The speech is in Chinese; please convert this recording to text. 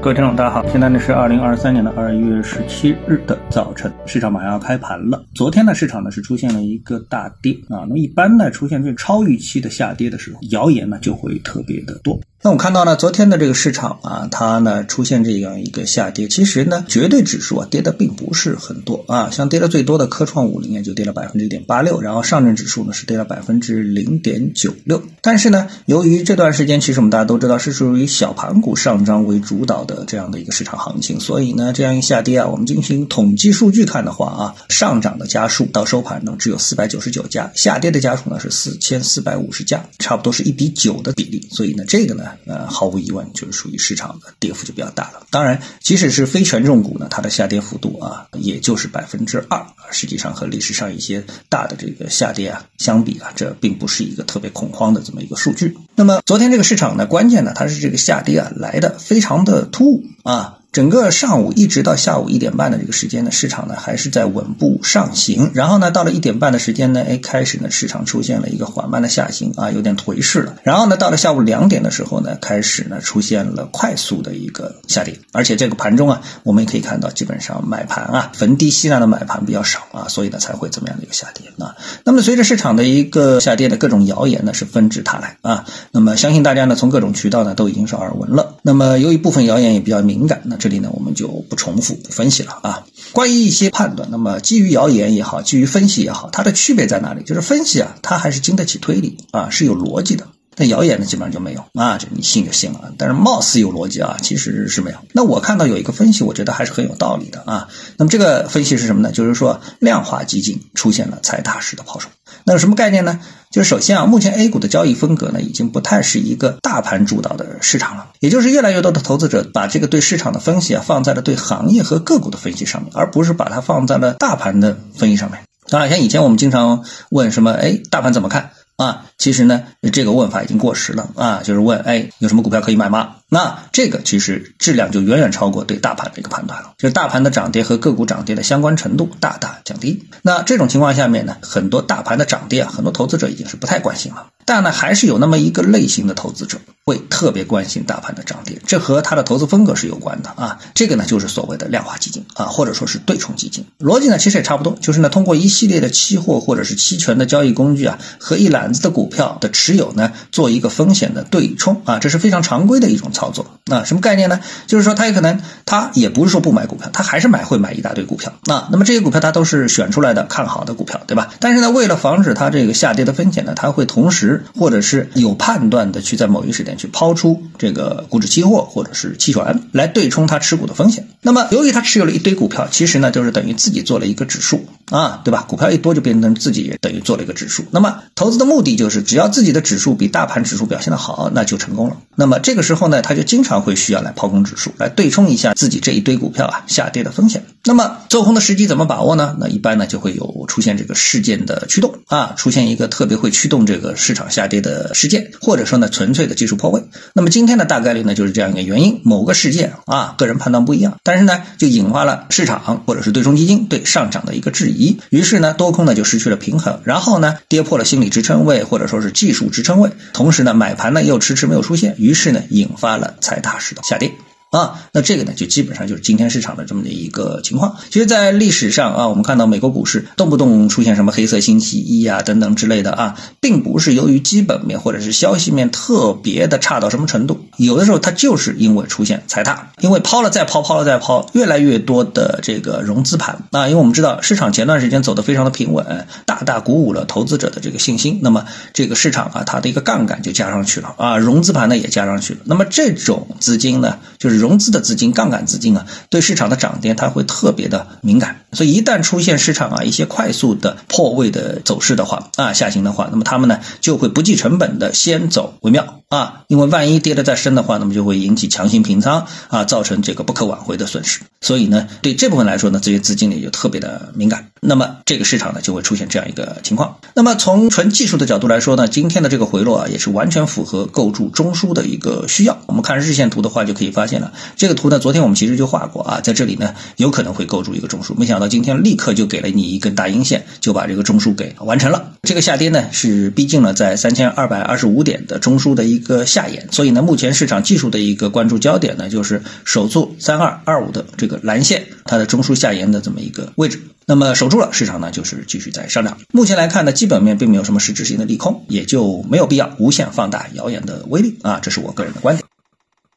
各位听众，大家好，现在呢是二零二三年的二月十七日的早晨，市场马上要开盘了。昨天呢，市场呢是出现了一个大跌啊。那么一般呢，出现这超预期的下跌的时候，谣言呢就会特别的多。那我们看到呢，昨天的这个市场啊，它呢出现这样一个下跌，其实呢，绝对指数啊跌的并不是很多啊，像跌的最多的科创五零也就跌了百分之一点八六，然后上证指数呢是跌了百分之零点九六。但是呢，由于这段时间其实我们大家都知道是属于小盘股上涨为主导的这样的一个市场行情，所以呢，这样一下跌啊，我们进行统计数据看的话啊，上涨的家数到收盘呢只有四百九十九家，下跌的家数呢是四千四百五十家，差不多是一比九的比例，所以呢，这个呢。呃，毫无疑问就是属于市场的跌幅就比较大了。当然，即使是非权重股呢，它的下跌幅度啊，也就是百分之二，实际上和历史上一些大的这个下跌啊相比啊，这并不是一个特别恐慌的这么一个数据。那么昨天这个市场呢，关键呢，它是这个下跌啊来的非常的突兀啊。整个上午一直到下午一点半的这个时间呢，市场呢还是在稳步上行。然后呢，到了一点半的时间呢，哎，开始呢市场出现了一个缓慢的下行啊，有点颓势了。然后呢，到了下午两点的时候呢，开始呢出现了快速的一个下跌。而且这个盘中啊，我们也可以看到，基本上买盘啊，逢低吸纳的买盘比较少啊，所以呢才会这么样的一个下跌啊。那么随着市场的一个下跌的各种谣言呢是纷至沓来啊。那么相信大家呢从各种渠道呢都已经是耳闻了。那么由于部分谣言也比较敏感，那这里呢，我们就不重复分析了啊。关于一些判断，那么基于谣言也好，基于分析也好，它的区别在哪里？就是分析啊，它还是经得起推理啊，是有逻辑的。那谣言呢，基本上就没有啊，这你信就信了。但是貌似有逻辑啊，其实是没有。那我看到有一个分析，我觉得还是很有道理的啊。那么这个分析是什么呢？就是说量化基金出现了踩踏式的抛售。那有什么概念呢？就是首先啊，目前 A 股的交易风格呢，已经不太是一个大盘主导的市场了，也就是越来越多的投资者把这个对市场的分析啊，放在了对行业和个股的分析上面，而不是把它放在了大盘的分析上面。当然，像以前我们经常问什么，哎，大盘怎么看啊？其实呢，这个问法已经过时了啊，就是问，哎，有什么股票可以买吗？那这个其实质量就远远超过对大盘的一个判断了，就是大盘的涨跌和个股涨跌的相关程度大大降低。那这种情况下面呢，很多大盘的涨跌啊，很多投资者已经是不太关心了。但呢，还是有那么一个类型的投资者会特别关心大盘的涨跌，这和他的投资风格是有关的啊。这个呢，就是所谓的量化基金啊，或者说是对冲基金。逻辑呢，其实也差不多，就是呢，通过一系列的期货或者是期权的交易工具啊，和一篮子的股票的持有呢，做一个风险的对冲啊，这是非常常规的一种操作。那什么概念呢？就是说，他也可能他也不是说不买股票，他还是买会买一大堆股票啊。那么这些股票他都是选出来的看好的股票，对吧？但是呢，为了防止它这个下跌的风险呢，他会同时或者是有判断的去在某一时点去抛出这个股指期货或者是期权来对冲他持股的风险。那么由于他持有了一堆股票，其实呢就是等于自己做了一个指数啊，对吧？股票一多就变成自己等于做了一个指数。那么投资的目的就是只要自己的指数比大盘指数表现的好，那就成功了。那么这个时候呢，他就经常会需要来抛空指数，来对冲一下自己这一堆股票啊下跌的风险。那么做空的时机怎么把握呢？那一般呢就会有出现这个事件的驱动啊，出现一个特别会驱动这个市场下跌的事件，或者说呢纯粹的技术破位。那么今天的大概率呢就是这样一个原因，某个事件啊，个人判断不一样，但是呢就引发了市场或者是对冲基金对上涨的一个质疑，于是呢多空呢就失去了平衡，然后呢跌破了心理支撑位或者说是技术支撑位，同时呢买盘呢又迟迟没有出现，于是呢引发了踩踏式的下跌。啊，那这个呢，就基本上就是今天市场的这么的一个情况。其实，在历史上啊，我们看到美国股市动不动出现什么黑色星期一啊等等之类的啊，并不是由于基本面或者是消息面特别的差到什么程度，有的时候它就是因为出现踩踏，因为抛了再抛，抛了再抛，越来越多的这个融资盘啊，因为我们知道市场前段时间走得非常的平稳，大大鼓舞了投资者的这个信心，那么这个市场啊，它的一个杠杆就加上去了啊，融资盘呢也加上去了，那么这种资金呢，就是融。融资的资金、杠杆资金啊，对市场的涨跌它会特别的敏感，所以一旦出现市场啊一些快速的破位的走势的话啊下行的话，那么他们呢就会不计成本的先走为妙啊，因为万一跌得再深的话，那么就会引起强行平仓啊，造成这个不可挽回的损失。所以呢，对这部分来说呢，这些资金呢就特别的敏感，那么这个市场呢就会出现这样一个情况。那么从纯技术的角度来说呢，今天的这个回落啊也是完全符合构筑中枢的一个需要。我们看日线图的话就可以发现了。这个图呢，昨天我们其实就画过啊，在这里呢有可能会构筑一个中枢，没想到今天立刻就给了你一根大阴线，就把这个中枢给完成了。这个下跌呢是逼近了在三千二百二十五点的中枢的一个下沿，所以呢，目前市场技术的一个关注焦点呢就是守住三二二五的这个蓝线，它的中枢下沿的这么一个位置。那么守住了，市场呢就是继续在上涨。目前来看呢，基本面并没有什么实质性的利空，也就没有必要无限放大谣言的威力啊，这是我个人的观点。